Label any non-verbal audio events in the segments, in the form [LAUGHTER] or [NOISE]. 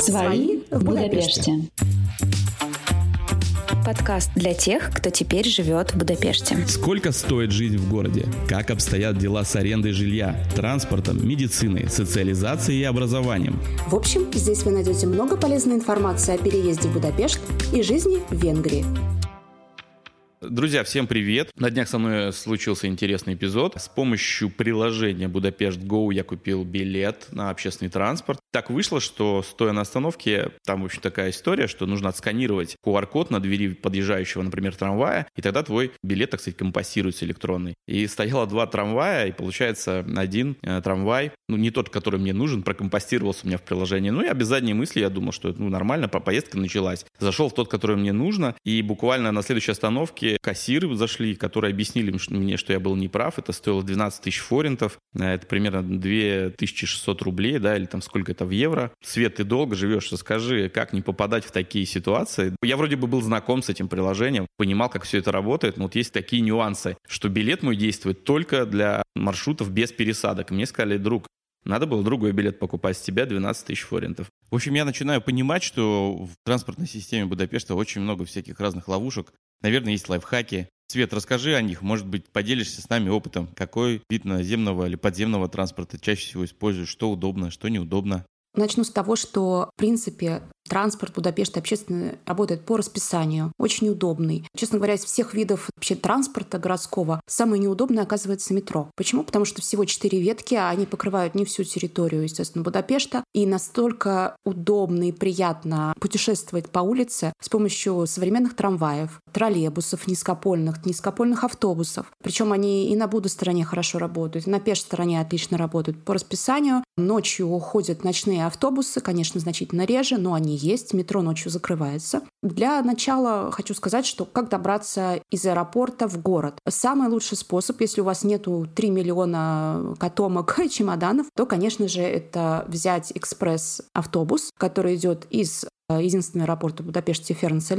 Свои в Будапеште. Подкаст для тех, кто теперь живет в Будапеште. Сколько стоит жизнь в городе? Как обстоят дела с арендой жилья, транспортом, медициной, социализацией и образованием? В общем, здесь вы найдете много полезной информации о переезде в Будапешт и жизни в Венгрии. Друзья, всем привет! На днях со мной случился интересный эпизод. С помощью приложения Будапешт Go я купил билет на общественный транспорт. Так вышло, что стоя на остановке, там, в общем, такая история, что нужно отсканировать QR-код на двери подъезжающего, например, трамвая, и тогда твой билет, так сказать, компостируется электронный. И стояло два трамвая, и получается один э, трамвай, ну, не тот, который мне нужен, прокомпостировался у меня в приложении. Ну, я без задней мысли, я думал, что, ну, нормально, поездка началась. Зашел в тот, который мне нужно, и буквально на следующей остановке кассиры зашли, которые объяснили мне, что я был неправ. Это стоило 12 тысяч форинтов. Э, это примерно 2600 рублей, да, или там сколько это в евро. Свет, ты долго живешь, расскажи, как не попадать в такие ситуации. Я вроде бы был знаком с этим приложением, понимал, как все это работает, но вот есть такие нюансы, что билет мой действует только для маршрутов без пересадок. Мне сказали, друг, надо было другой билет покупать с тебя 12 тысяч форинтов. В общем, я начинаю понимать, что в транспортной системе Будапешта очень много всяких разных ловушек. Наверное, есть лайфхаки. Свет, расскажи о них. Может быть, поделишься с нами опытом. Какой вид наземного или подземного транспорта чаще всего используешь? Что удобно, что неудобно? Начну с того, что, в принципе, транспорт Будапешта общественный работает по расписанию, очень удобный. Честно говоря, из всех видов вообще транспорта городского самое неудобное оказывается метро. Почему? Потому что всего четыре ветки, а они покрывают не всю территорию, естественно, Будапешта, и настолько удобно и приятно путешествовать по улице с помощью современных трамваев, троллейбусов низкопольных, низкопольных автобусов. Причем они и на Буду стороне хорошо работают, и на Пеш стороне отлично работают по расписанию. Ночью уходят ночные Частные автобусы, конечно, значительно реже, но они есть. Метро ночью закрывается. Для начала хочу сказать, что как добраться из аэропорта в город. Самый лучший способ, если у вас нету 3 миллиона котомок и [LAUGHS] чемоданов, то, конечно же, это взять экспресс-автобус, который идет из единственный аэропорт Будапеште Фернса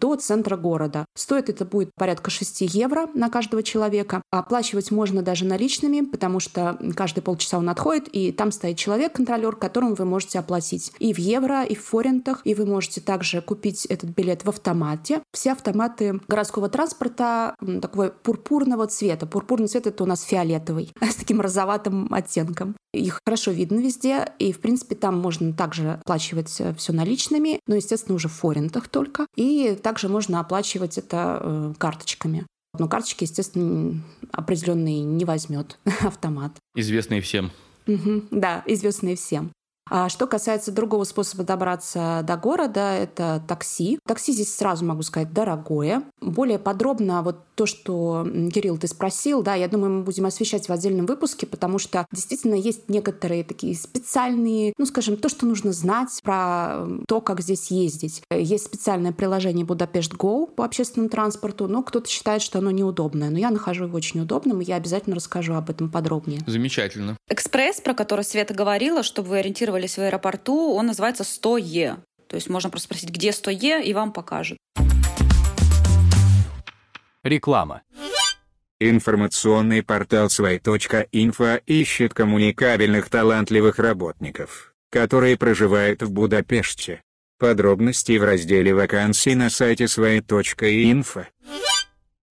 до центра города. Стоит это будет порядка 6 евро на каждого человека. Оплачивать можно даже наличными, потому что каждые полчаса он отходит, и там стоит человек, контролер, которому вы можете оплатить и в евро, и в форинтах, и вы можете также купить этот билет в автомате. Все автоматы городского транспорта такого пурпурного цвета. Пурпурный цвет — это у нас фиолетовый, [LAUGHS] с таким розоватым оттенком. Их хорошо видно везде, и, в принципе, там можно также оплачивать э, все наличными, но, естественно, уже в форинтах только. И также можно оплачивать это э, карточками. Но карточки, естественно, определенные не возьмет [LAUGHS] автомат. Известные всем. Угу, да, известные всем. А что касается другого способа добраться до города, это такси. Такси здесь сразу могу сказать дорогое. Более подробно вот то, что, Кирилл, ты спросил, да, я думаю, мы будем освещать в отдельном выпуске, потому что действительно есть некоторые такие специальные, ну, скажем, то, что нужно знать про то, как здесь ездить. Есть специальное приложение Будапешт Go по общественному транспорту, но кто-то считает, что оно неудобное. Но я нахожу его очень удобным, и я обязательно расскажу об этом подробнее. Замечательно. Экспресс, про который Света говорила, чтобы вы ориентировались в аэропорту, он называется 100Е. То есть можно просто спросить, где 100Е, и вам покажут. Реклама. Информационный портал свай.инфо ищет коммуникабельных талантливых работников, которые проживают в Будапеште. Подробности в разделе вакансий на сайте свай.инфо.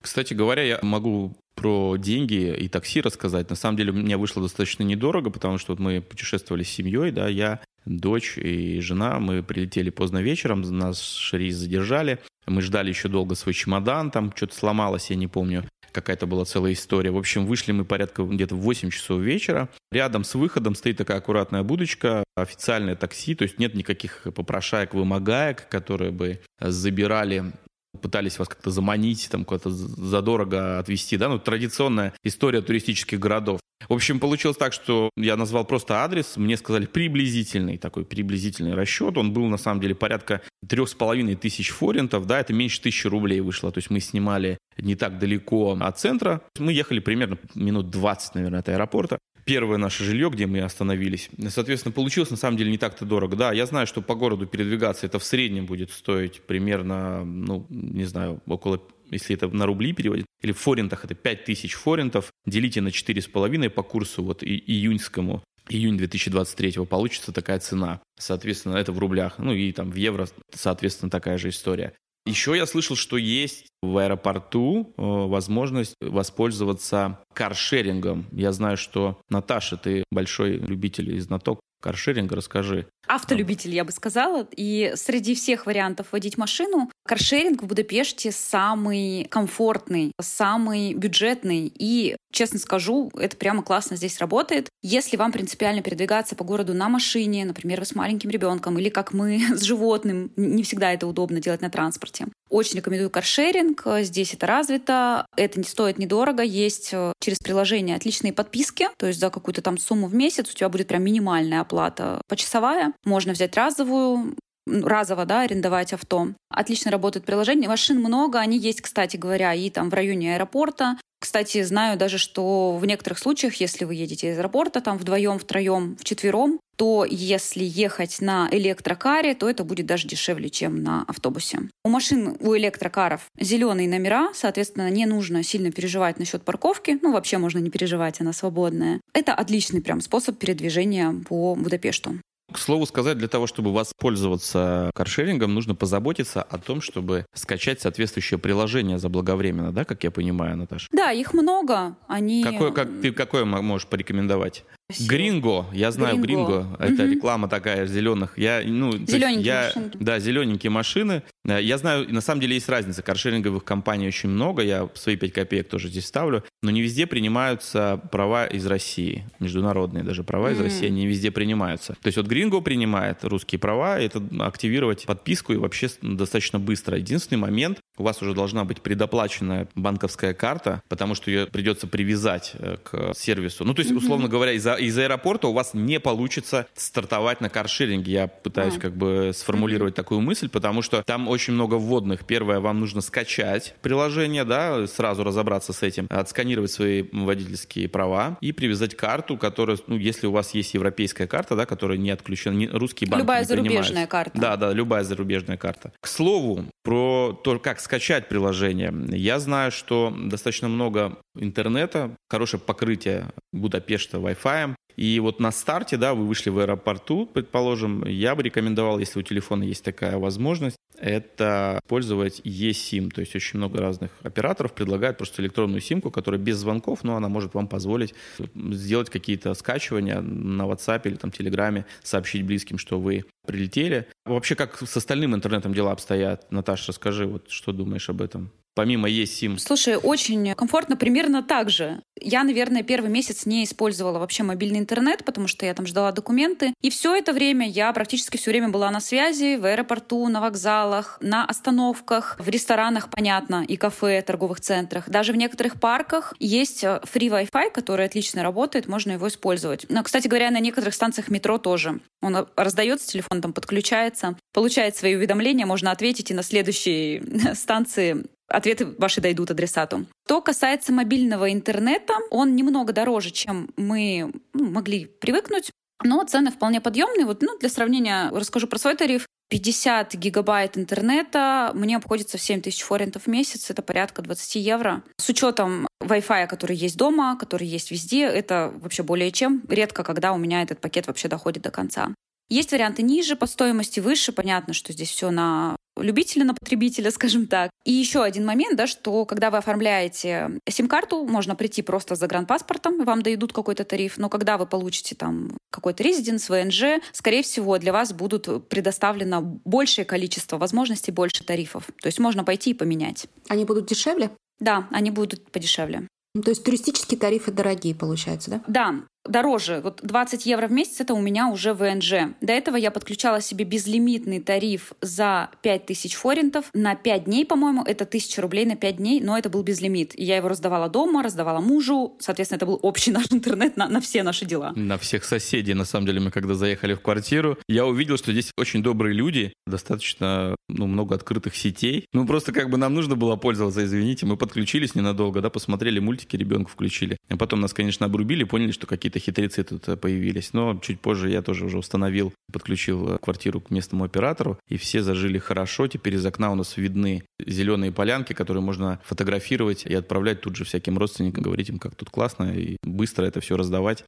Кстати говоря, я могу про деньги и такси рассказать. На самом деле, мне вышло достаточно недорого, потому что вот мы путешествовали с семьей, да, я, дочь и жена, мы прилетели поздно вечером, нас рейс задержали, мы ждали еще долго свой чемодан, там что-то сломалось, я не помню, какая-то была целая история. В общем, вышли мы порядка где-то в 8 часов вечера. Рядом с выходом стоит такая аккуратная будочка, официальное такси, то есть нет никаких попрошаек, вымогаек, которые бы забирали пытались вас как-то заманить, там куда-то задорого отвезти, да, ну, традиционная история туристических городов. В общем, получилось так, что я назвал просто адрес, мне сказали приблизительный такой приблизительный расчет, он был на самом деле порядка трех с половиной тысяч форинтов, да, это меньше тысячи рублей вышло, то есть мы снимали не так далеко от центра, мы ехали примерно минут 20, наверное, от аэропорта, первое наше жилье, где мы остановились. Соответственно, получилось на самом деле не так-то дорого. Да, я знаю, что по городу передвигаться это в среднем будет стоить примерно, ну, не знаю, около если это на рубли переводить, или в форинтах это 5000 форинтов, делите на 4,5 по курсу вот и, июньскому, июнь 2023 получится такая цена. Соответственно, это в рублях. Ну и там в евро, соответственно, такая же история. Еще я слышал, что есть в аэропорту э, возможность воспользоваться каршерингом. Я знаю, что, Наташа, ты большой любитель и знаток каршеринга, расскажи. Автолюбитель, я бы сказала. И среди всех вариантов водить машину, каршеринг в Будапеште самый комфортный, самый бюджетный. И, честно скажу, это прямо классно здесь работает. Если вам принципиально передвигаться по городу на машине, например, вы с маленьким ребенком или как мы [LAUGHS] с животным, не всегда это удобно делать на транспорте. Очень рекомендую каршеринг. Здесь это развито. Это не стоит недорого. Есть э, через приложение отличные подписки. То есть за какую-то там сумму в месяц у тебя будет прям минимальная оплата почасовая. Можно взять разовую, разово, да, арендовать авто. Отлично работает приложение. Машин много, они есть, кстати говоря, и там в районе аэропорта. Кстати, знаю даже, что в некоторых случаях, если вы едете из аэропорта, там вдвоем, втроем, вчетвером, то если ехать на электрокаре, то это будет даже дешевле, чем на автобусе. У машин, у электрокаров зеленые номера, соответственно, не нужно сильно переживать насчет парковки. Ну, вообще можно не переживать, она свободная. Это отличный прям способ передвижения по Будапешту. К слову сказать, для того, чтобы воспользоваться каршерингом, нужно позаботиться о том, чтобы скачать соответствующее приложение заблаговременно, да, как я понимаю, Наташа? Да, их много. Они... Какое, как, ты какое можешь порекомендовать? Гринго, я знаю Гринго, это угу. реклама такая зеленых. Я, ну, зелененькие я, машинки. Да, зелененькие машины. Э, я знаю, на самом деле есть разница. Каршеринговых компаний очень много, я свои 5 копеек тоже здесь ставлю, но не везде принимаются права из России, международные даже права mm. из России, не везде принимаются. То есть вот Гринго принимает русские права, это активировать подписку и вообще достаточно быстро. Единственный момент, у вас уже должна быть предоплаченная банковская карта, потому что ее придется привязать э, к сервису. Ну, то есть, условно говоря, из-за из аэропорта у вас не получится стартовать на каршеринге. Я пытаюсь а. как бы сформулировать mm-hmm. такую мысль, потому что там очень много вводных. Первое, вам нужно скачать приложение, да, сразу разобраться с этим, отсканировать свои водительские права и привязать карту, которая, ну, если у вас есть европейская карта, да, которая не отключена, не, русские банки Любая не зарубежная принимают. карта. Да, да, любая зарубежная карта. К слову, про то, как скачать приложение. Я знаю, что достаточно много интернета, хорошее покрытие Будапешта Wi-Fi. И вот на старте, да, вы вышли в аэропорту, предположим, я бы рекомендовал, если у телефона есть такая возможность, это использовать eSIM. То есть очень много разных операторов предлагают просто электронную симку, которая без звонков, но она может вам позволить сделать какие-то скачивания на WhatsApp или там Телеграме, сообщить близким, что вы прилетели. Вообще, как с остальным интернетом дела обстоят? Наташа, расскажи, вот что думаешь об этом? Помимо eSIM? Слушай, очень комфортно примерно так же. Я, наверное, первый месяц не использовала вообще мобильный интернет, потому что я там ждала документы. И все это время я практически все время была на связи в аэропорту, на вокзалах, на остановках, в ресторанах, понятно, и кафе, торговых центрах. Даже в некоторых парках есть э, free Wi-Fi, который отлично работает, можно его использовать. Но, кстати говоря, на некоторых станциях метро тоже. Он раздается, телефон там подключается, получает свои уведомления, можно ответить и на следующей [LAUGHS] станции ответы ваши дойдут адресату. Что касается мобильного интернета, он немного дороже, чем мы ну, могли привыкнуть. Но цены вполне подъемные. Вот, ну, для сравнения расскажу про свой тариф. 50 гигабайт интернета мне обходится в 7 тысяч форинтов в месяц, это порядка 20 евро. С учетом Wi-Fi, который есть дома, который есть везде, это вообще более чем. Редко, когда у меня этот пакет вообще доходит до конца. Есть варианты ниже по стоимости, выше. Понятно, что здесь все на любителя, на потребителя, [LAUGHS] скажем так. И еще один момент, да, что когда вы оформляете сим-карту, можно прийти просто с загранпаспортом, вам дойдут какой-то тариф, но когда вы получите там какой-то резиденс, ВНЖ, скорее всего, для вас будут предоставлено большее количество возможностей, больше тарифов. То есть можно пойти и поменять. Они будут дешевле? Да, они будут подешевле. То есть туристические тарифы дорогие, получается, да? Да, дороже. Вот 20 евро в месяц это у меня уже ВНЖ. До этого я подключала себе безлимитный тариф за 5000 форинтов на 5 дней, по-моему. Это 1000 рублей на 5 дней, но это был безлимит. И я его раздавала дома, раздавала мужу. Соответственно, это был общий [LAUGHS] наш интернет на, на все наши дела. На всех соседей. На самом деле, мы когда заехали в квартиру, я увидел, что здесь очень добрые люди, достаточно ну, много открытых сетей. Ну, просто как бы нам нужно было пользоваться, извините. Мы подключились ненадолго, да, посмотрели мультики, ребенку включили. А потом нас, конечно, обрубили, поняли, что какие-то какие-то хитрецы тут э, появились. Но чуть позже я тоже уже установил, подключил э, квартиру к местному оператору, и все зажили хорошо. Теперь из окна у нас видны зеленые полянки, которые можно фотографировать и отправлять тут же всяким родственникам, говорить им, как тут классно, и быстро это все раздавать.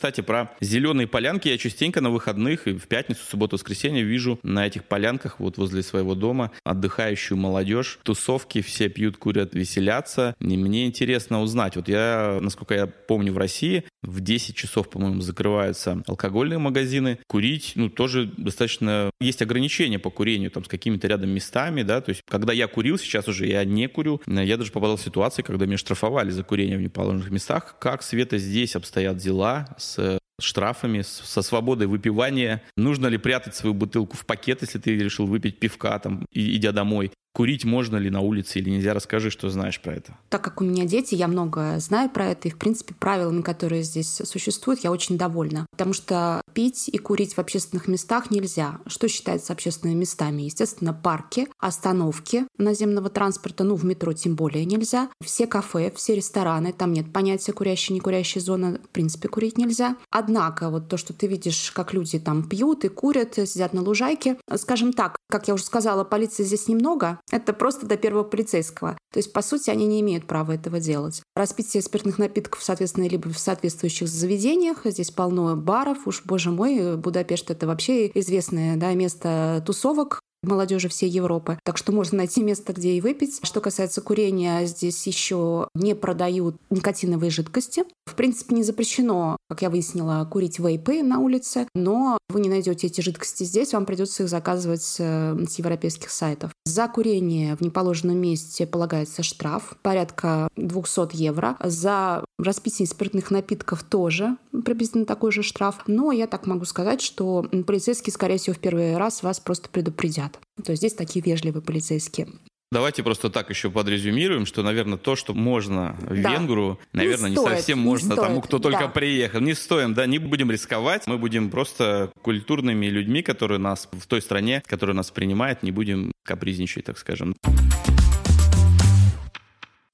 Кстати, про зеленые полянки я частенько на выходных и в пятницу, субботу, воскресенье вижу на этих полянках вот возле своего дома отдыхающую молодежь. Тусовки, все пьют, курят, веселятся. И мне интересно узнать. Вот я, насколько я помню, в России в 10 часов, по-моему, закрываются алкогольные магазины. Курить, ну, тоже достаточно... Есть ограничения по курению, там, с какими-то рядом местами, да, то есть, когда я курил, сейчас уже я не курю. Я даже попадал в ситуации, когда меня штрафовали за курение в неположенных местах. Как, Света, здесь обстоят дела с штрафами, со свободой выпивания. Нужно ли прятать свою бутылку в пакет, если ты решил выпить пивка, там, идя домой? Курить можно ли на улице или нельзя? Расскажи, что знаешь про это. Так как у меня дети, я много знаю про это. И, в принципе, правилами, которые здесь существуют, я очень довольна. Потому что пить и курить в общественных местах нельзя. Что считается общественными местами? Естественно, парки, остановки наземного транспорта, ну, в метро тем более нельзя. Все кафе, все рестораны, там нет понятия курящая, не курящая зона, в принципе, курить нельзя. Однако, вот то, что ты видишь, как люди там пьют и курят, сидят на лужайке, скажем так, как я уже сказала, полиции здесь немного, это просто до первого полицейского. То есть, по сути, они не имеют права этого делать. Распитие спиртных напитков, соответственно, либо в соответствующих заведениях. Здесь полно баров. Уж, боже мой, Будапешт — это вообще известное да, место тусовок молодежи всей Европы. Так что можно найти место, где и выпить. Что касается курения, здесь еще не продают никотиновые жидкости. В принципе, не запрещено, как я выяснила, курить вейпы на улице, но вы не найдете эти жидкости здесь, вам придется их заказывать с европейских сайтов. За курение в неположенном месте полагается штраф порядка 200 евро. За распитие спиртных напитков тоже приблизительно такой же штраф. Но я так могу сказать, что полицейские, скорее всего, в первый раз вас просто предупредят. То есть здесь такие вежливые полицейские. Давайте просто так еще подрезюмируем, что, наверное, то, что можно в да. Венгру, наверное, не, не стоит, совсем не можно стоит. тому, кто только да. приехал. Не стоим, да, не будем рисковать. Мы будем просто культурными людьми, которые нас в той стране, которая нас принимает, не будем капризничать, так скажем.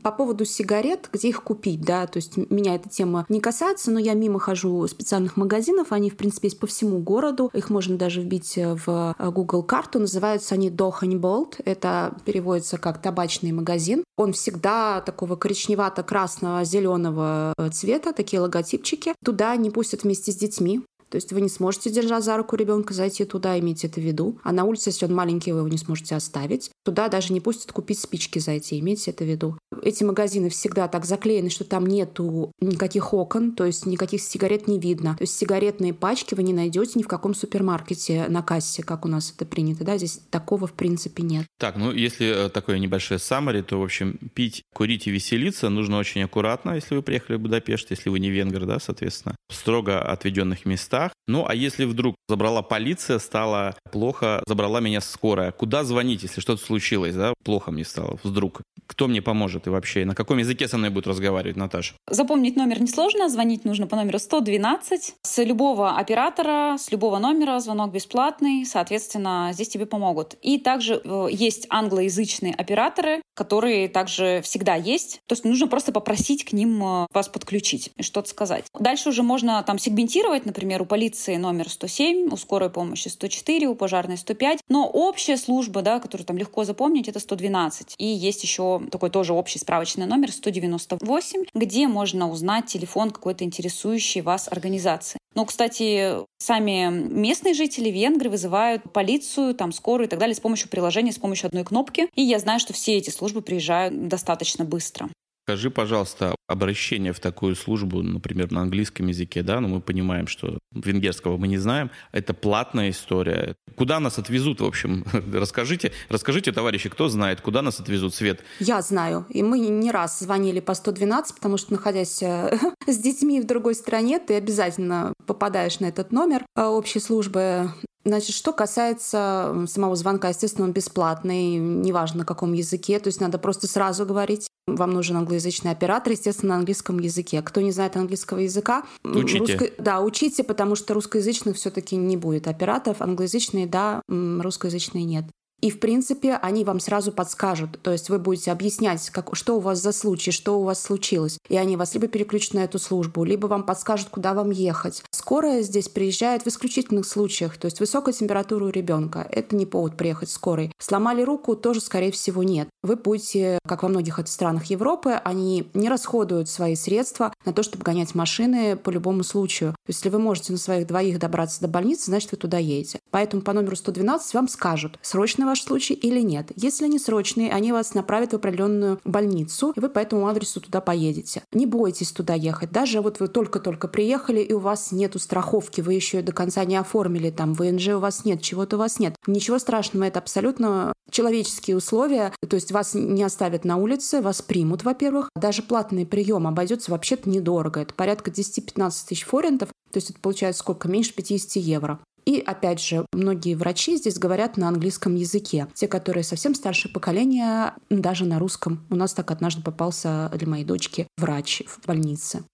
По поводу сигарет, где их купить, да, то есть меня эта тема не касается, но я мимо хожу специальных магазинов, они, в принципе, есть по всему городу, их можно даже вбить в э, Google карту, называются они Доханьболт, это переводится как табачный магазин. Он всегда такого коричневато-красного, зеленого э, цвета, такие логотипчики. Туда не пустят вместе с детьми, то есть вы не сможете, держа за руку ребенка, зайти туда, иметь это в виду. А на улице, если он маленький, вы его не сможете оставить. Туда даже не пустят купить спички зайти, имейте это в виду. Эти магазины всегда так заклеены, что там нету никаких окон, то есть никаких сигарет не видно. То есть сигаретные пачки вы не найдете ни в каком супермаркете на кассе, как у нас это принято. Да? Здесь такого в принципе нет. Так, ну если э, такое небольшое саммари, то, в общем, пить, курить и веселиться нужно очень аккуратно, если вы приехали в Будапешт, если вы не венгер, да, соответственно. В строго отведенных местах. Ну, а если вдруг забрала полиция, стало плохо, забрала меня скорая, куда звонить, если что-то случилось, да, плохо мне стало вдруг? Кто мне поможет и вообще? На каком языке со мной будут разговаривать, Наташа? Запомнить номер несложно, звонить нужно по номеру 112. С любого оператора, с любого номера звонок бесплатный, соответственно, здесь тебе помогут. И также э, есть англоязычные операторы, которые также всегда есть. То есть нужно просто попросить к ним э, вас подключить и что-то сказать. Дальше уже можно там сегментировать, например, полиции номер 107, у скорой помощи 104, у пожарной 105. Но общая служба, да, которую там легко запомнить, это 112. И есть еще такой тоже общий справочный номер 198, где можно узнать телефон какой-то интересующей вас организации. Но, кстати, сами местные жители венгры вызывают полицию, там, скорую и так далее с помощью приложения, с помощью одной кнопки. И я знаю, что все эти службы приезжают достаточно быстро. Скажи, пожалуйста, обращение в такую службу, например, на английском языке, да, но мы понимаем, что венгерского мы не знаем, это платная история. Куда нас отвезут, в общем? [LAUGHS] Расскажите, расскажите, товарищи, кто знает, куда нас отвезут, Свет? Я знаю, и мы не раз звонили по 112, потому что, находясь э, [LAUGHS] с детьми в другой стране, ты обязательно попадаешь на этот номер э, общей службы Значит, что касается самого звонка, естественно, он бесплатный, неважно на каком языке, то есть надо просто сразу говорить. Вам нужен англоязычный оператор, естественно, на английском языке. Кто не знает английского языка, учите. Русско... Да, учите, потому что русскоязычных все-таки не будет операторов. Англоязычные, да, русскоязычные нет. И, в принципе, они вам сразу подскажут. То есть вы будете объяснять, как, что у вас за случай, что у вас случилось. И они вас либо переключат на эту службу, либо вам подскажут, куда вам ехать. Скорая здесь приезжает в исключительных случаях. То есть высокая температура у ребенка. Это не повод приехать скорой. Сломали руку, тоже, скорее всего, нет. Вы будете, как во многих странах Европы, они не расходуют свои средства на то, чтобы гонять машины по любому случаю. То есть, если вы можете на своих двоих добраться до больницы, значит, вы туда едете. Поэтому по номеру 112 вам скажут, срочный ваш случай или нет. Если они срочные, они вас направят в определенную больницу, и вы по этому адресу туда поедете. Не бойтесь туда ехать. Даже вот вы только-только приехали, и у вас нету страховки, вы еще до конца не оформили, там, ВНЖ у вас нет, чего-то у вас нет. Ничего страшного, это абсолютно человеческие условия. То есть вас не оставят на улице, вас примут, во-первых. Даже платный прием обойдется вообще-то недорого. Это порядка 10-15 тысяч форинтов. То есть это получается сколько? Меньше 50 евро. И опять же, многие врачи здесь говорят на английском языке. Те, которые совсем старшее поколение, даже на русском. У нас так однажды попался для моей дочки врач в больнице.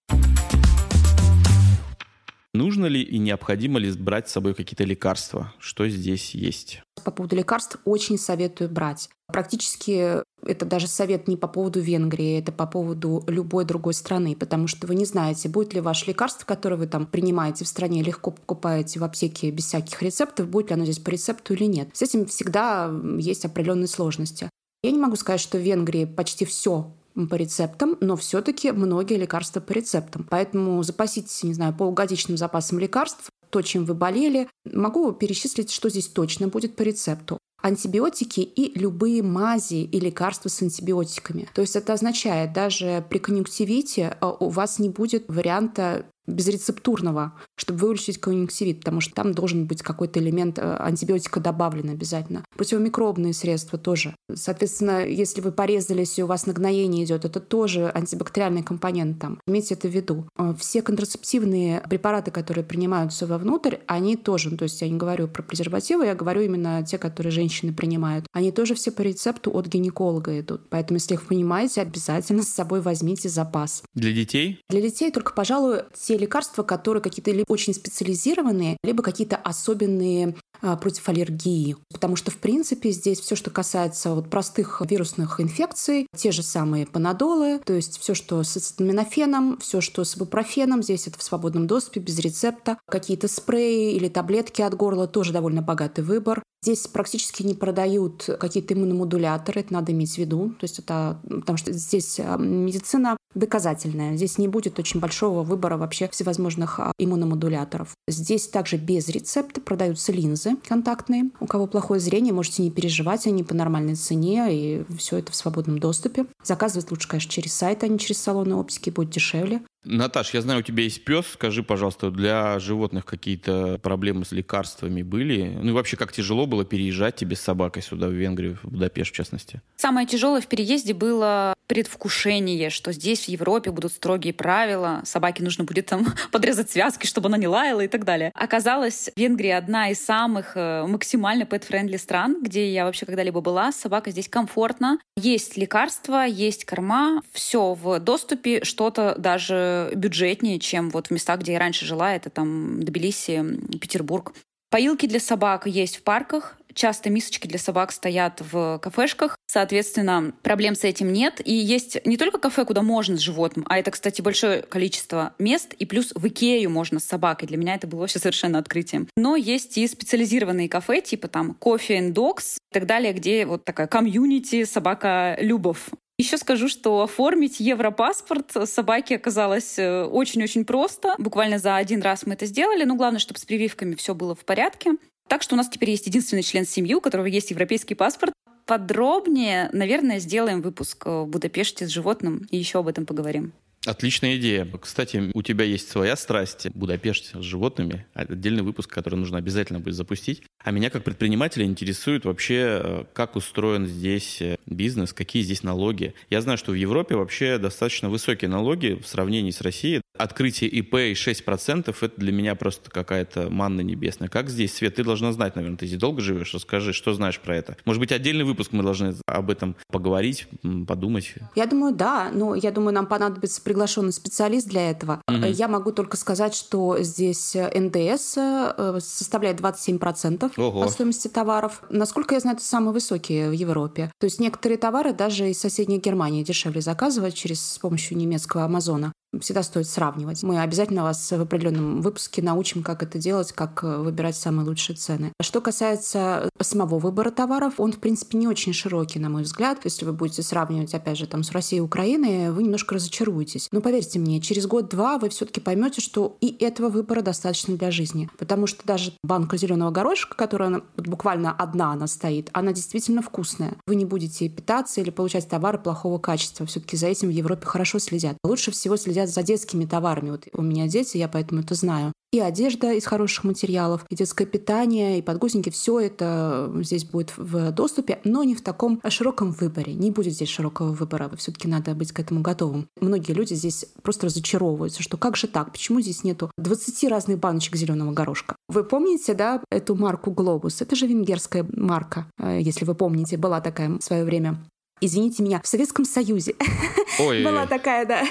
Нужно ли и необходимо ли брать с собой какие-то лекарства? Что здесь есть? По поводу лекарств очень советую брать. Практически это даже совет не по поводу Венгрии, это по поводу любой другой страны, потому что вы не знаете, будет ли ваше лекарство, которое вы там принимаете в стране, легко покупаете в аптеке без всяких рецептов, будет ли оно здесь по рецепту или нет. С этим всегда есть определенные сложности. Я не могу сказать, что в Венгрии почти все по рецептам, но все-таки многие лекарства по рецептам. Поэтому запаситесь, не знаю, полугодичным запасом лекарств, то, чем вы болели. Могу перечислить, что здесь точно будет по рецепту антибиотики и любые мази и лекарства с антибиотиками. То есть это означает, даже при конъюнктивите а, у вас не будет варианта безрецептурного, чтобы вылечить конъюнктивит, потому что там должен быть какой-то элемент э, антибиотика добавлен обязательно. Противомикробные средства тоже. Соответственно, если вы порезались и у вас нагноение идет, это тоже антибактериальный компонент там. Имейте это в виду. Э, все контрацептивные препараты, которые принимаются вовнутрь, они тоже, ну, то есть я не говорю про презервативы, я говорю именно те, которые женщины принимают, они тоже все по рецепту от гинеколога идут. Поэтому, если их понимаете, обязательно с собой возьмите запас. Для детей? Для детей только, пожалуй, те те лекарства, которые какие-то либо очень специализированные, либо какие-то особенные а, против аллергии. Потому что, в принципе, здесь все, что касается вот простых вирусных инфекций, те же самые панадолы, то есть все, что с ацетаминофеном, все, что с ибупрофеном, здесь это в свободном доступе, без рецепта. Какие-то спреи или таблетки от горла тоже довольно богатый выбор. Здесь практически не продают какие-то иммуномодуляторы, это надо иметь в виду. То есть это, потому что здесь а, медицина доказательная. Здесь не будет очень большого выбора вообще всевозможных а, иммуномодуляторов. Здесь также без рецепта продаются линзы контактные. У кого плохое зрение, можете не переживать, они по нормальной цене, и все это в свободном доступе. Заказывать лучше, конечно, через сайт, а не через салоны оптики, будет дешевле. Наташ, я знаю, у тебя есть пес. Скажи, пожалуйста, для животных какие-то проблемы с лекарствами были? Ну и вообще, как тяжело было переезжать тебе с собакой сюда, в Венгрию, в Будапешт, в частности? Самое тяжелое в переезде было предвкушение, что здесь, в Европе, будут строгие правила, собаке нужно будет там [LAUGHS] подрезать связки, чтобы она не лаяла и так далее. Оказалось, Венгрия одна из самых э, максимально pet-friendly стран, где я вообще когда-либо была. Собака здесь комфортно. Есть лекарства, есть корма, все в доступе, что-то даже бюджетнее, чем вот в местах, где я раньше жила, это там Тбилиси, Петербург. Поилки для собак есть в парках, часто мисочки для собак стоят в кафешках, соответственно, проблем с этим нет. И есть не только кафе, куда можно с животным, а это, кстати, большое количество мест, и плюс в Икею можно с собакой. Для меня это было вообще совершенно открытием. Но есть и специализированные кафе, типа там Coffee and Dogs и так далее, где вот такая комьюнити собака любов. Еще скажу, что оформить европаспорт собаке оказалось э, очень-очень просто. Буквально за один раз мы это сделали. Но главное, чтобы с прививками все было в порядке. Так что у нас теперь есть единственный член семьи, у которого есть европейский паспорт. Подробнее, наверное, сделаем выпуск в Будапеште с животным и еще об этом поговорим. Отличная идея. Кстати, у тебя есть своя страсть Будапешт с животными. Отдельный выпуск, который нужно обязательно будет запустить. А меня как предпринимателя интересует вообще, э, как устроен здесь э, бизнес, какие здесь налоги. Я знаю, что в Европе вообще достаточно высокие налоги в сравнении с Россией. Открытие ИП и 6% это для меня просто какая-то манна небесная. Как здесь, Свет, ты должна знать, наверное, ты здесь долго живешь, расскажи, что знаешь про это. Может быть, отдельный выпуск мы должны об этом поговорить, подумать. Я думаю, да. Ну, я думаю, нам понадобится приглашенный специалист для этого. Угу. Я могу только сказать, что здесь НДС э, составляет 27%. Ого. по стоимости товаров. Насколько я знаю, это самые высокие в Европе. То есть некоторые товары даже из соседней Германии дешевле заказывать через с помощью немецкого Амазона всегда стоит сравнивать. Мы обязательно вас в определенном выпуске научим, как это делать, как э, выбирать самые лучшие цены. Что касается самого выбора товаров, он, в принципе, не очень широкий, на мой взгляд. Если вы будете сравнивать, опять же, там, с Россией и Украиной, вы немножко разочаруетесь. Но поверьте мне, через год-два вы все-таки поймете, что и этого выбора достаточно для жизни. Потому что даже банка зеленого горошка, которая вот буквально одна она стоит, она действительно вкусная. Вы не будете питаться или получать товары плохого качества. Все-таки за этим в Европе хорошо следят. Лучше всего следят следят за детскими товарами. Вот у меня дети, я поэтому это знаю. И одежда из хороших материалов, и детское питание, и подгузники, все это здесь будет в доступе, но не в таком широком выборе. Не будет здесь широкого выбора, все-таки надо быть к этому готовым. Многие люди здесь просто разочаровываются, что как же так, почему здесь нету 20 разных баночек зеленого горошка. Вы помните, да, эту марку Глобус? Это же венгерская марка, э, если вы помните, была такая в свое время извините меня, в Советском Союзе. [LAUGHS] Ой. Была такая, да,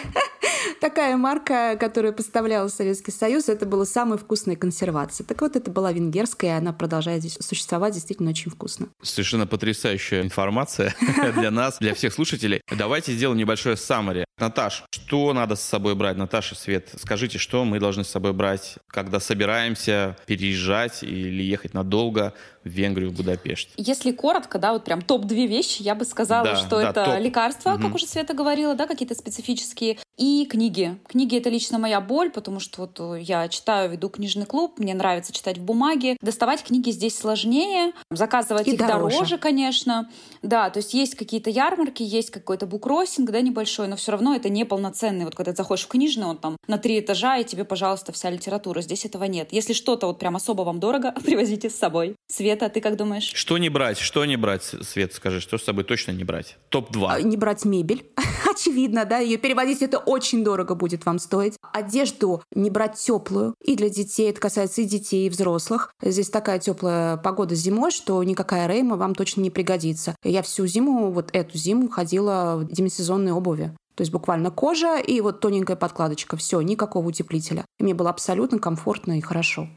такая марка, которую поставлял Советский Союз. Это была самая вкусная консервация. Так вот, это была венгерская, и она продолжает здесь существовать действительно очень вкусно. Совершенно потрясающая информация [LAUGHS] для нас, для всех слушателей. Давайте сделаем небольшое саммари. Наташ, что надо с собой брать? Наташа, Свет, скажите, что мы должны с собой брать, когда собираемся переезжать или ехать надолго в Венгрию, в Будапешт? Если коротко, да, вот прям топ-две вещи, я бы сказала, да, что да, это топ. лекарства, угу. как уже Света говорила, да, какие-то специфические, и книги. Книги — это лично моя боль, потому что вот э, я читаю, веду книжный клуб, мне нравится читать в бумаге. Доставать книги здесь сложнее, заказывать и их дороже. дороже, конечно. Да, то есть есть какие-то ярмарки, есть какой-то буккроссинг, да, небольшой, но все равно это не полноценный. Вот когда ты заходишь в книжный, он там на три этажа, и тебе, пожалуйста, вся литература. Здесь этого нет. Если что-то вот прям особо вам дорого, [LAUGHS] привозите с собой. Света, ты как думаешь? Что не брать? Что не брать, Свет, скажи, что с собой точно не брать? Топ-2. А, не брать мебель. [LAUGHS] Очевидно, да, ее переводить это очень дорого будет вам стоить. Одежду не брать теплую. И для детей, это касается и детей, и взрослых. Здесь такая теплая погода зимой, что никакая рейма вам точно не пригодится. Я всю зиму, вот эту зиму, ходила в демисезонной обуви. То есть буквально кожа и вот тоненькая подкладочка. Все, никакого утеплителя. И мне было абсолютно комфортно и хорошо.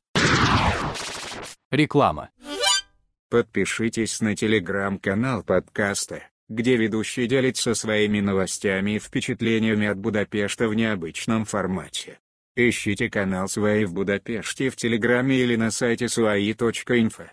Реклама. Подпишитесь на телеграм-канал подкаста, где ведущий делится своими новостями и впечатлениями от Будапешта в необычном формате. Ищите канал «Свои в Будапеште» в Телеграме или на сайте suai.info.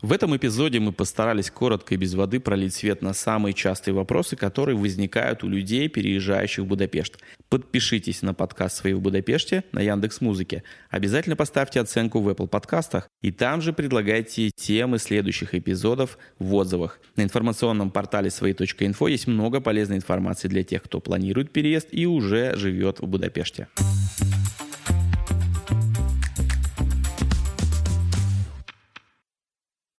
В этом эпизоде мы постарались коротко и без воды пролить свет на самые частые вопросы, которые возникают у людей, переезжающих в Будапешт. Подпишитесь на подкаст «Свои в Будапеште» на Яндекс Музыке. Обязательно поставьте оценку в Apple подкастах и там же предлагайте темы следующих эпизодов в отзывах. На информационном портале свои.инфо есть много полезной информации для тех, кто планирует переезд и уже живет в Будапеште.